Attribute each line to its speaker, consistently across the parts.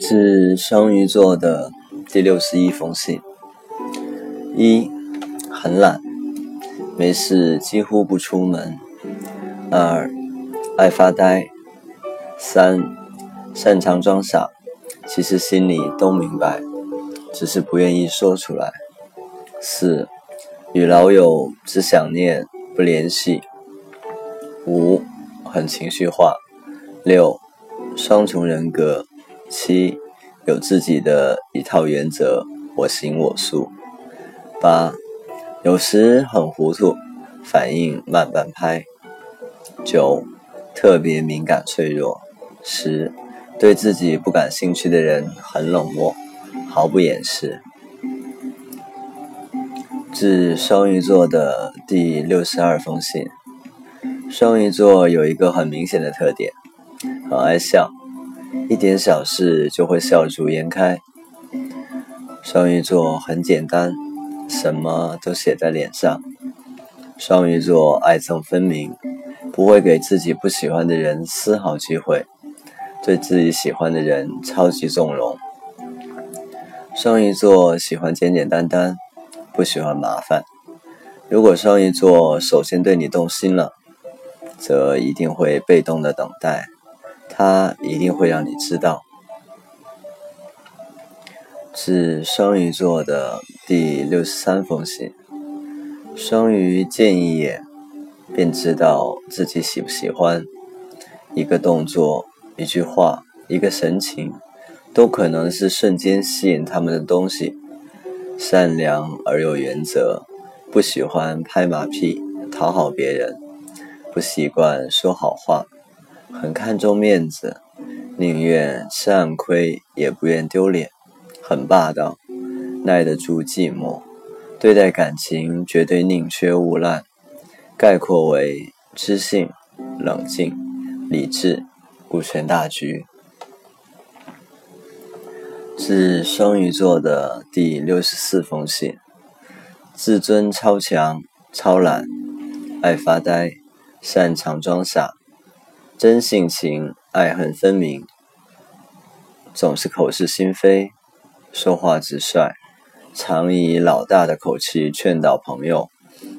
Speaker 1: 致双鱼座的第六十一封信：一、很懒，没事几乎不出门；二、爱发呆；三、擅长装傻，其实心里都明白，只是不愿意说出来；四、与老友只想念不联系；五、很情绪化；六、双重人格。七，有自己的一套原则，我行我素。八，有时很糊涂，反应慢半拍。九，特别敏感脆弱。十，对自己不感兴趣的人很冷漠，毫不掩饰。致双鱼座的第六十二封信。双鱼座有一个很明显的特点，很爱笑。一点小事就会笑逐颜开。双鱼座很简单，什么都写在脸上。双鱼座爱憎分明，不会给自己不喜欢的人丝毫机会，对自己喜欢的人超级纵容。双鱼座喜欢简简单单，不喜欢麻烦。如果双鱼座首先对你动心了，则一定会被动的等待。他一定会让你知道。是双鱼座的第六十三封信。双鱼见一眼，便知道自己喜不喜欢。一个动作、一句话、一个神情，都可能是瞬间吸引他们的东西。善良而有原则，不喜欢拍马屁、讨好别人，不习惯说好话。很看重面子，宁愿吃暗亏也不愿丢脸，很霸道，耐得住寂寞，对待感情绝对宁缺毋滥，概括为知性、冷静、理智、顾全大局。是双鱼座的第六十四封信：自尊超强、超懒，爱发呆，擅长装傻。真性情，爱恨分明，总是口是心非，说话直率，常以老大的口气劝导朋友，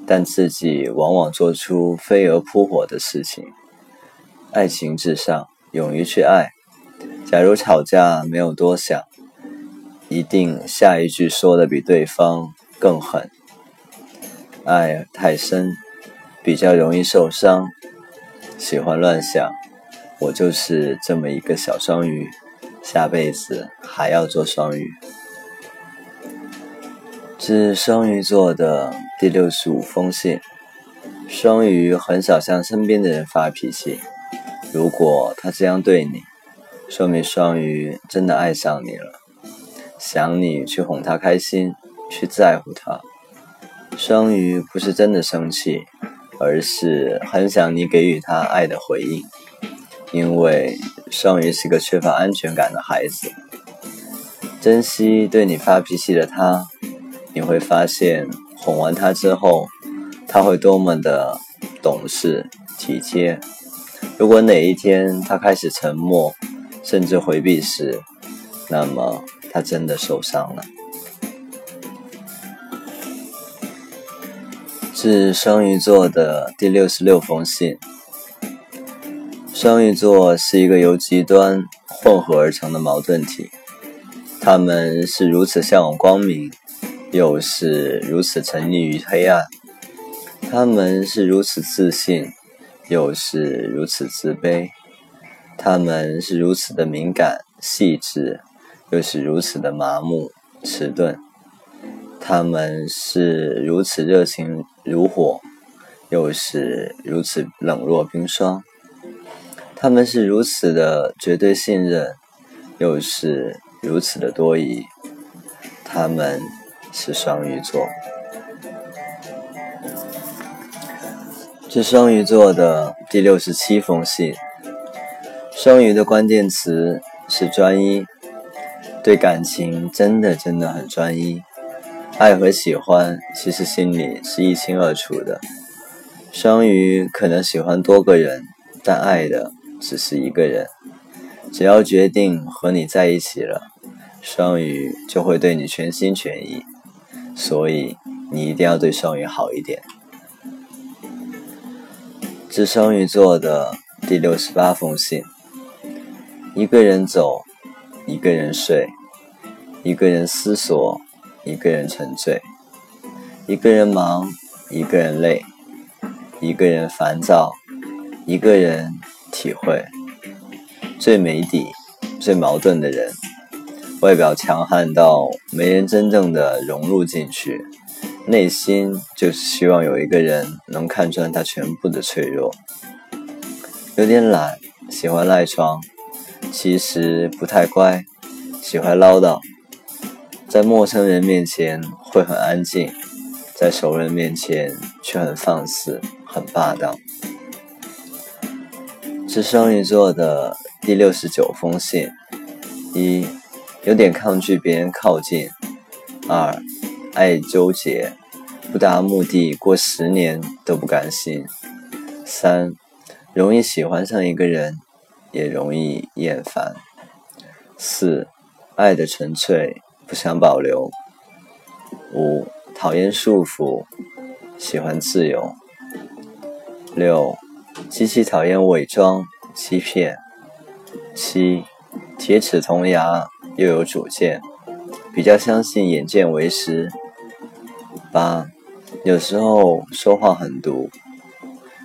Speaker 1: 但自己往往做出飞蛾扑火的事情。爱情至上，勇于去爱。假如吵架没有多想，一定下一句说的比对方更狠。爱太深，比较容易受伤。喜欢乱想，我就是这么一个小双鱼，下辈子还要做双鱼。致双鱼座的第六十五封信。双鱼很少向身边的人发脾气，如果他这样对你，说明双鱼真的爱上你了，想你去哄他开心，去在乎他。双鱼不是真的生气。而是很想你给予他爱的回应，因为双鱼是个缺乏安全感的孩子。珍惜对你发脾气的他，你会发现哄完他之后，他会多么的懂事体贴。如果哪一天他开始沉默，甚至回避时，那么他真的受伤了。是双鱼座的第六十六封信。双鱼座是一个由极端混合而成的矛盾体，他们是如此向往光明，又是如此沉溺于黑暗；他们是如此自信，又是如此自卑；他们是如此的敏感细致，又是如此的麻木迟钝。他们是如此热情如火，又是如此冷若冰霜；他们是如此的绝对信任，又是如此的多疑。他们是双鱼座，是双鱼座的第六十七封信。双鱼的关键词是专一，对感情真的真的很专一。爱和喜欢其实心里是一清二楚的。双鱼可能喜欢多个人，但爱的只是一个人。只要决定和你在一起了，双鱼就会对你全心全意。所以你一定要对双鱼好一点。致双鱼座的第六十八封信：一个人走，一个人睡，一个人思索，一个人沉醉，一个人忙，一个人累，一个人烦躁，一个人体会。最没底、最矛盾的人，外表强悍到没人真正的融入进去，内心就是希望有一个人能看穿他全部的脆弱。有点懒，喜欢赖床，其实不太乖，喜欢唠叨，在陌生人面前会很安静，在熟人面前却很放肆、很霸道。是双鱼座的。第六十九封信：一，有点抗拒别人靠近；二，爱纠结，不达目的过十年都不甘心；三，容易喜欢上一个人，也容易厌烦；四，爱的纯粹，不想保留；五，讨厌束缚，喜欢自由；六，极其讨厌伪装、欺骗。七，铁齿铜牙又有主见，比较相信眼见为实。八，有时候说话很毒。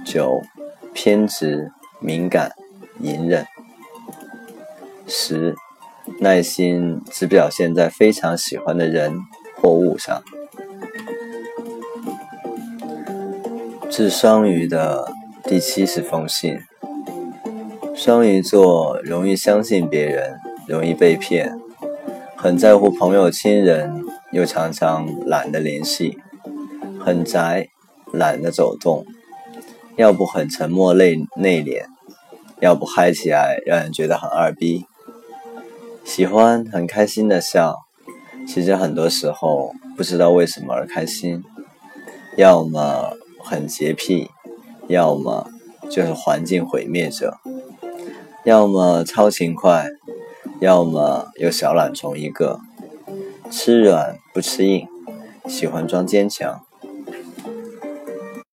Speaker 1: 九，偏执、敏感、隐忍。十，耐心只表现在非常喜欢的人或物上。致双鱼的第七十封信。双鱼座容易相信别人，容易被骗，很在乎朋友亲人，又常常懒得联系，很宅，懒得走动，要不很沉默内内敛，要不嗨起来让人觉得很二逼。喜欢很开心的笑，其实很多时候不知道为什么而开心。要么很洁癖，要么就是环境毁灭者。要么超勤快，要么有小懒虫一个，吃软不吃硬，喜欢装坚强。